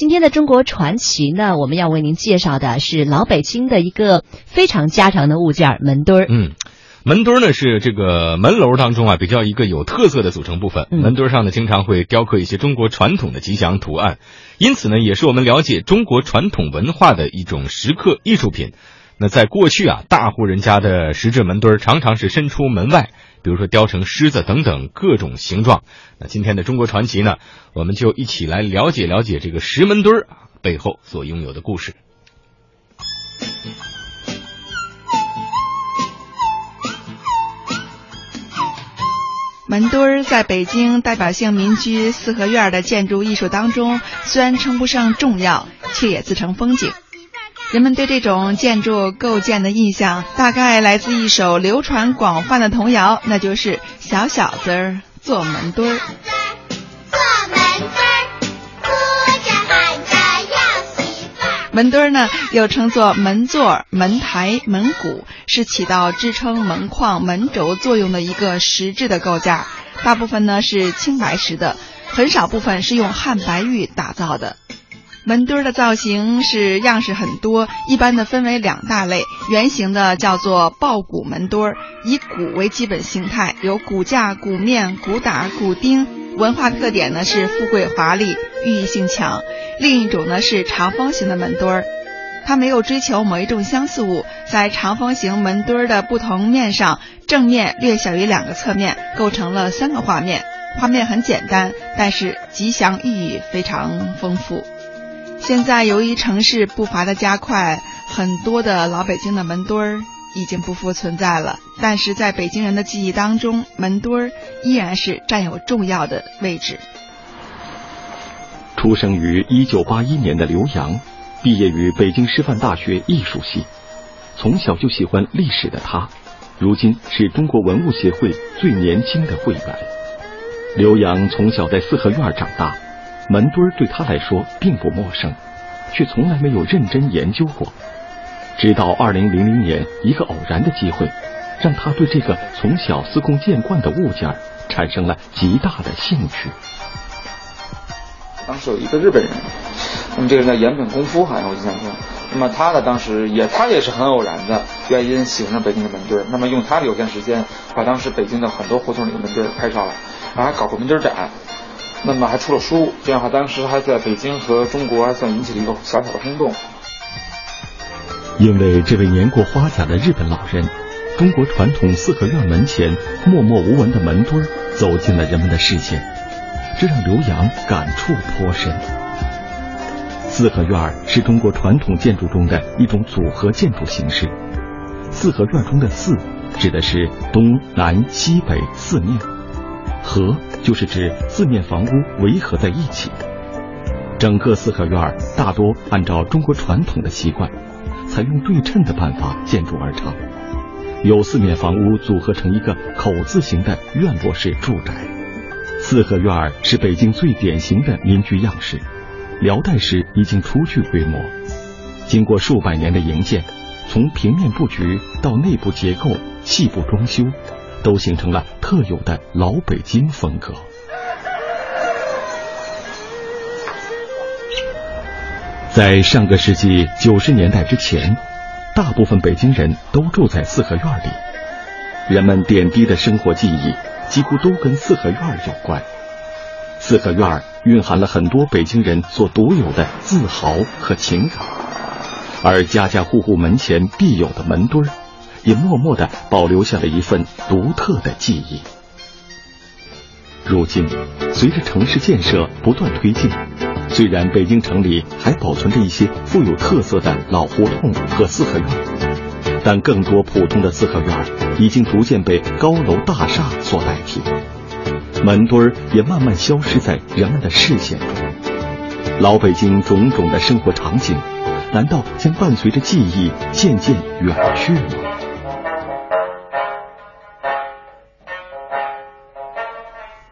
今天的中国传奇呢，我们要为您介绍的是老北京的一个非常家常的物件——门墩儿。嗯。门墩儿呢是这个门楼当中啊比较一个有特色的组成部分。门墩儿上呢经常会雕刻一些中国传统的吉祥图案，因此呢也是我们了解中国传统文化的一种石刻艺术品。那在过去啊，大户人家的石质门墩儿常常是伸出门外，比如说雕成狮子等等各种形状。那今天的中国传奇呢，我们就一起来了解了解这个石门墩儿啊背后所拥有的故事。门墩儿在北京代表性民居四合院的建筑艺术当中，虽然称不上重要，却也自成风景。人们对这种建筑构建的印象，大概来自一首流传广泛的童谣，那就是《小小子儿做门墩儿》。门墩儿呢，又称作门座、门台、门鼓，是起到支撑门框、门轴作用的一个石质的构件。大部分呢是青白石的，很少部分是用汉白玉打造的。门墩儿的造型是样式很多，一般的分为两大类：圆形的叫做抱鼓门墩儿，以鼓为基本形态，有骨架、鼓面、鼓打、鼓钉。文化特点呢是富贵华丽，寓意性强。另一种呢是长方形的门墩儿，它没有追求某一种相似物，在长方形门墩儿的不同面上，正面略小于两个侧面，构成了三个画面。画面很简单，但是吉祥寓意非常丰富。现在由于城市步伐的加快，很多的老北京的门墩儿已经不复存在了。但是在北京人的记忆当中，门墩儿依然是占有重要的位置。出生于一九八一年的刘洋，毕业于北京师范大学艺术系。从小就喜欢历史的他，如今是中国文物协会最年轻的会员。刘洋从小在四合院长大，门墩儿对他来说并不陌生，却从来没有认真研究过。直到二零零零年，一个偶然的机会，让他对这个从小司空见惯的物件产生了极大的兴趣。当时有一个日本人，那么这个人叫岩本功夫，好像我印象中。那么他呢，当时也他也是很偶然的原因喜欢上北京的门墩。那么用他的有限时间，把当时北京的很多胡同里的门墩儿拍上来，然后还搞过门墩展，那么还出了书。这样的话，当时还在北京和中国还算引起了一个小小的轰动。因为这位年过花甲的日本老人，中国传统四合院门前默默无闻的门墩走进了人们的视线。这让刘洋感触颇深。四合院是中国传统建筑中的一种组合建筑形式。四合院中的“四”指的是东南西北四面，“合”就是指四面房屋围合在一起的。整个四合院大多按照中国传统的习惯，采用对称的办法建筑而成，由四面房屋组合成一个口字形的院落式住宅。四合院是北京最典型的民居样式，辽代时已经初具规模。经过数百年的营建，从平面布局到内部结构、细部装修，都形成了特有的老北京风格。在上个世纪九十年代之前，大部分北京人都住在四合院里，人们点滴的生活记忆。几乎都跟四合院有关。四合院蕴含了很多北京人所独有的自豪和情感，而家家户户门前必有的门墩儿，也默默的保留下了一份独特的记忆。如今，随着城市建设不断推进，虽然北京城里还保存着一些富有特色的老胡同和四合院。但更多普通的四合院已经逐渐被高楼大厦所代替，门墩儿也慢慢消失在人们的视线中。老北京种种的生活场景，难道将伴随着记忆渐渐远去吗？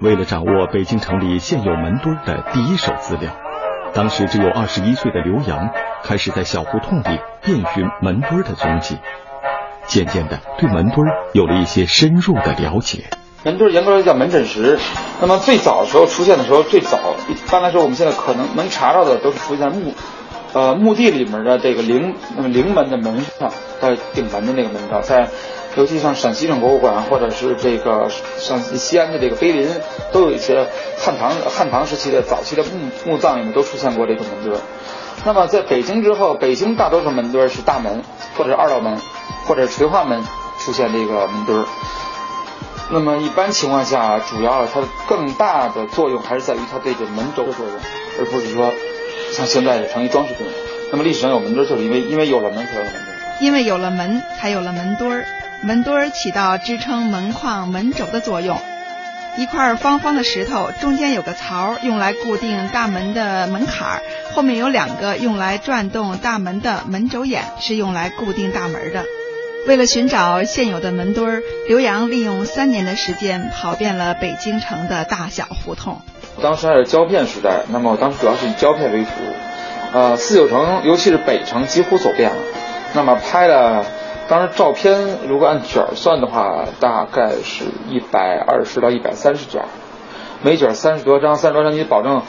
为了掌握北京城里现有门墩的第一手资料，当时只有二十一岁的刘洋开始在小胡同里遍寻门墩的踪迹。渐渐的，对门墩有了一些深入的了解。门墩严格来说叫门诊石。那么最早的时候出现的时候，最早一般来说，我们现在可能能查到的都是出现在墓，呃，墓地里面的这个陵，陵门的门上，在顶门的那个门上，在，尤其像陕西省博物馆或者是这个陕西西安的这个碑林，都有一些汉唐汉唐时期的早期的墓墓葬里面都出现过这个门墩。那么在北京之后，北京大多数门墩是大门，或者二道门，或者垂花门出现这个门墩。那么一般情况下，主要它的更大的作用还是在于它这个门轴的作用，而不是说像现在成一装饰品。那么历史上有门墩儿，就是因为因为有了门才有了门墩。因为有了门，才有了门墩儿。门墩儿起到支撑门框、门轴的作用。一块方方的石头，中间有个槽，用来固定大门的门槛儿；后面有两个用来转动大门的门轴眼，是用来固定大门的。为了寻找现有的门墩儿，刘洋利用三年的时间跑遍了北京城的大小胡同。当时还是胶片时代，那么我当时主要是以胶片为主，呃，四九城尤其是北城几乎走遍了，那么拍了。当时照片如果按卷算的话，大概是一百二十到一百三十卷，每卷三十多张，三十多张你保证，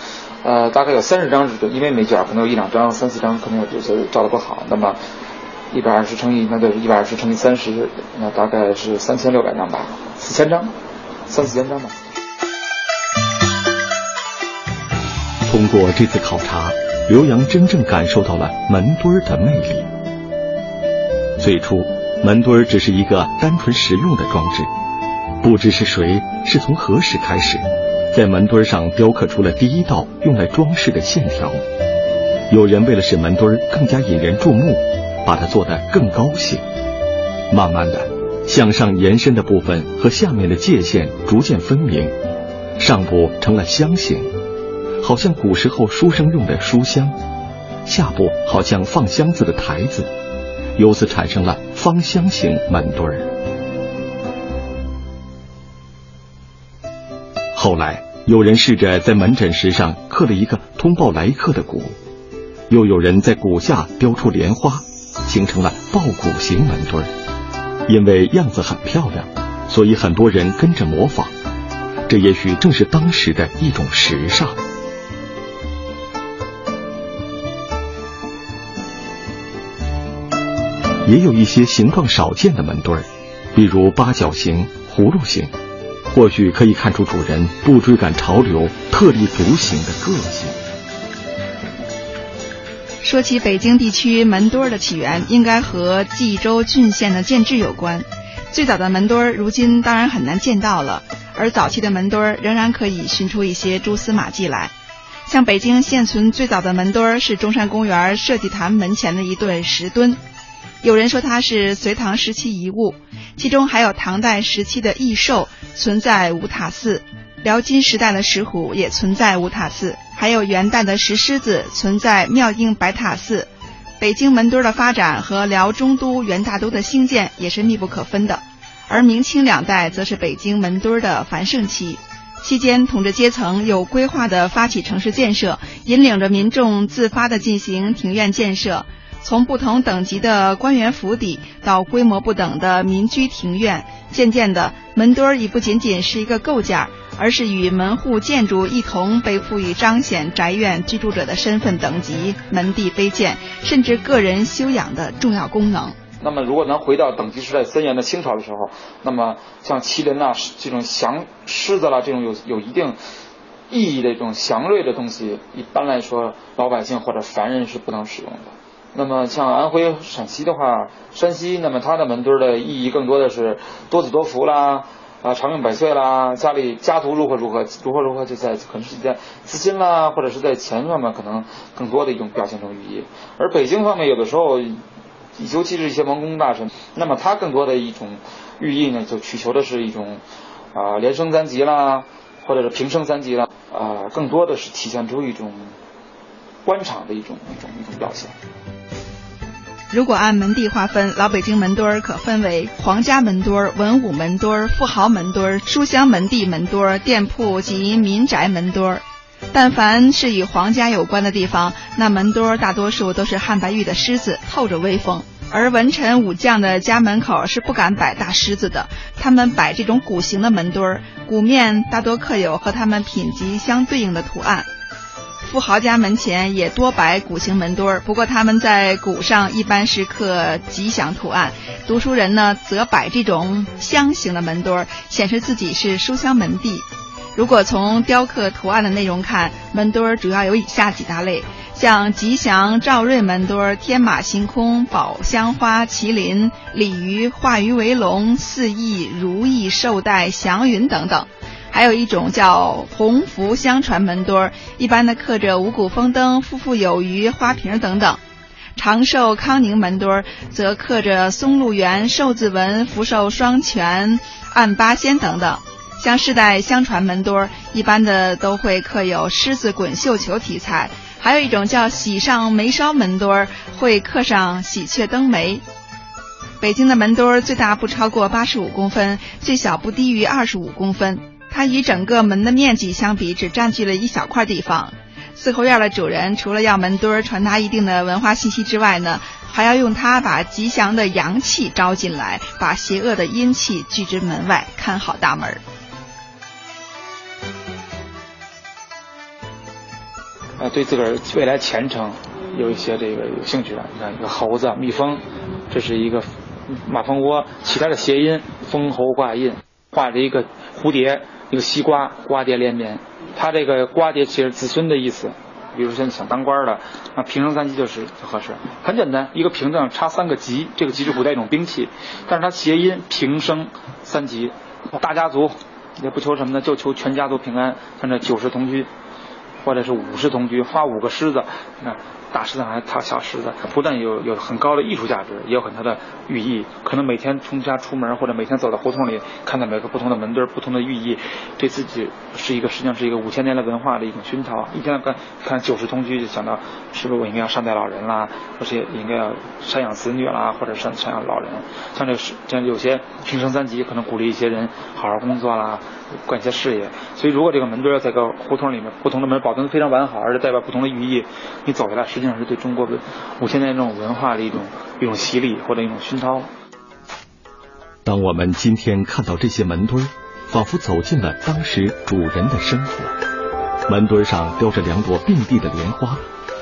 呃，大概有三十张是准，因为每卷可能有一两张、三四张可能有些照的不好。那么一百二十乘以那就是一百二十乘以三十，那大概是三千六百张吧，四千张，三四千张吧。通过这次考察，刘洋真正感受到了门墩儿的魅力。最初，门墩儿只是一个单纯实用的装置。不知是谁，是从何时开始，在门墩儿上雕刻出了第一道用来装饰的线条。有人为了使门墩儿更加引人注目，把它做得更高些。慢慢的，向上延伸的部分和下面的界限逐渐分明，上部成了箱形，好像古时候书生用的书箱；下部好像放箱子的台子。由此产生了方箱形门墩儿。后来，有人试着在门诊石上刻了一个通报来客的鼓，又有人在鼓下雕出莲花，形成了抱鼓形门墩儿。因为样子很漂亮，所以很多人跟着模仿。这也许正是当时的一种时尚。也有一些形状少见的门墩儿，比如八角形、葫芦形，或许可以看出主人不追赶潮流、特立独行的个性。说起北京地区门墩儿的起源，应该和冀州郡县的建制有关。最早的门墩儿如今当然很难见到了，而早期的门墩儿仍然可以寻出一些蛛丝马迹来。像北京现存最早的门墩儿是中山公园设计坛门前的一对石墩。有人说它是隋唐时期遗物，其中还有唐代时期的异兽存在五塔寺，辽金时代的石虎也存在五塔寺，还有元代的石狮子存在妙应白塔寺。北京门墩儿的发展和辽中都、元大都的兴建也是密不可分的，而明清两代则是北京门墩儿的繁盛期，期间统治阶层有规划的发起城市建设，引领着民众自发的进行庭院建设。从不同等级的官员府邸到规模不等的民居庭院，渐渐的，门墩儿已不仅仅是一个构件，而是与门户建筑一同被赋予彰显宅院居住者的身份等级、门第卑贱，甚至个人修养的重要功能。那么，如果能回到等级时代森严的清朝的时候，那么像麒麟呐这种祥狮子啦这种有有一定意义的这种祥瑞的东西，一般来说老百姓或者凡人是不能使用的。那么像安徽、陕西的话，山西，那么它的门墩儿的意义更多的是多子多福啦，啊长命百岁啦，家里家族如何如何如何如何，就在可能是在资金啦，或者是在钱上面，可能更多的一种表现成寓意。而北京方面有的时候，尤其是一些王公大臣，那么他更多的一种寓意呢，就祈求的是一种啊连升三级啦，或者是平升三级啦，啊更多的是体现出一种官场的一种一种一种表现。如果按门第划分，老北京门墩儿可分为皇家门墩儿、文武门墩儿、富豪门墩儿、书香门第门墩儿、店铺及民宅门墩儿。但凡是与皇家有关的地方，那门墩儿大多数都是汉白玉的狮子，透着威风。而文臣武将的家门口是不敢摆大狮子的，他们摆这种鼓形的门墩儿，鼓面大多刻有和他们品级相对应的图案。富豪家门前也多摆鼓形门墩儿，不过他们在鼓上一般是刻吉祥图案。读书人呢，则摆这种箱形的门墩儿，显示自己是书香门第。如果从雕刻图案的内容看，门墩儿主要有以下几大类，像吉祥、兆瑞门墩儿、天马行空、宝箱花、麒麟、鲤鱼、化鱼为龙、四翼、如意、寿带、祥云等等。还有一种叫鸿福相传门墩儿，一般的刻着五谷丰登、富富有余、花瓶等等；长寿康宁门墩儿则刻着松鹿园、寿字纹、福寿双全、按八仙等等。像世代相传门墩儿，一般的都会刻有狮子滚绣球题材；还有一种叫喜上眉梢门墩儿，会刻上喜鹊登梅。北京的门墩儿最大不超过八十五公分，最小不低于二十五公分。它与整个门的面积相比，只占据了一小块地方。四合院的主人除了要门墩儿传达一定的文化信息之外呢，还要用它把吉祥的阳气招进来，把邪恶的阴气拒之门外，看好大门。啊，对自个儿未来前程有一些这个有兴趣的，你看一个猴子、蜜蜂，这是一个马蜂窝，其他的谐音“蜂猴挂印”，画着一个蝴蝶。一个西瓜，瓜瓞连绵，它这个瓜瓞其实子孙的意思。比如说想当官的，那平生三吉就是合适。很简单，一个瓶子上插三个吉，这个吉是古代一种兵器，但是它谐音平生三吉。大家族也不求什么呢，就求全家族平安，像这九世同居，或者是五世同居，画五个狮子，那。大狮子还是套小狮子，不但有有很高的艺术价值，也有很大的寓意。可能每天从家出门，或者每天走到胡同里，看到每个不同的门墩不同的寓意，对自己是一个实际上是一个五千年的文化的一种熏陶。一天看看九世同居，就想到是不是我应该要善待老人啦，或是应该要赡养子女啦，或者赡赡养老人。像这是像有些平生三级，可能鼓励一些人好好工作啦，干一些事业。所以如果这个门墩在个胡同里面，不同的门保存的非常完好，而且代表不同的寓意，你走下来。实际上是对中国的五千年这种文化的一种一种洗礼或者一种熏陶。当我们今天看到这些门墩儿，仿佛走进了当时主人的生活。门墩上雕着两朵并蒂的莲花，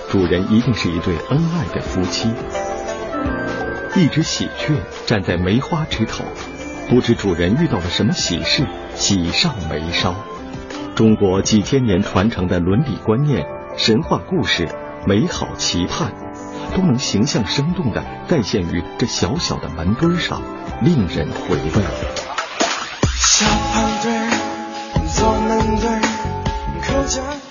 主人一定是一对恩爱的夫妻。一只喜鹊站在梅花枝头，不知主人遇到了什么喜事，喜上眉梢。中国几千年传承的伦理观念、神话故事。美好期盼，都能形象生动的再现于这小小的门墩上，令人回味。小胖墩儿，做门墩儿，口角。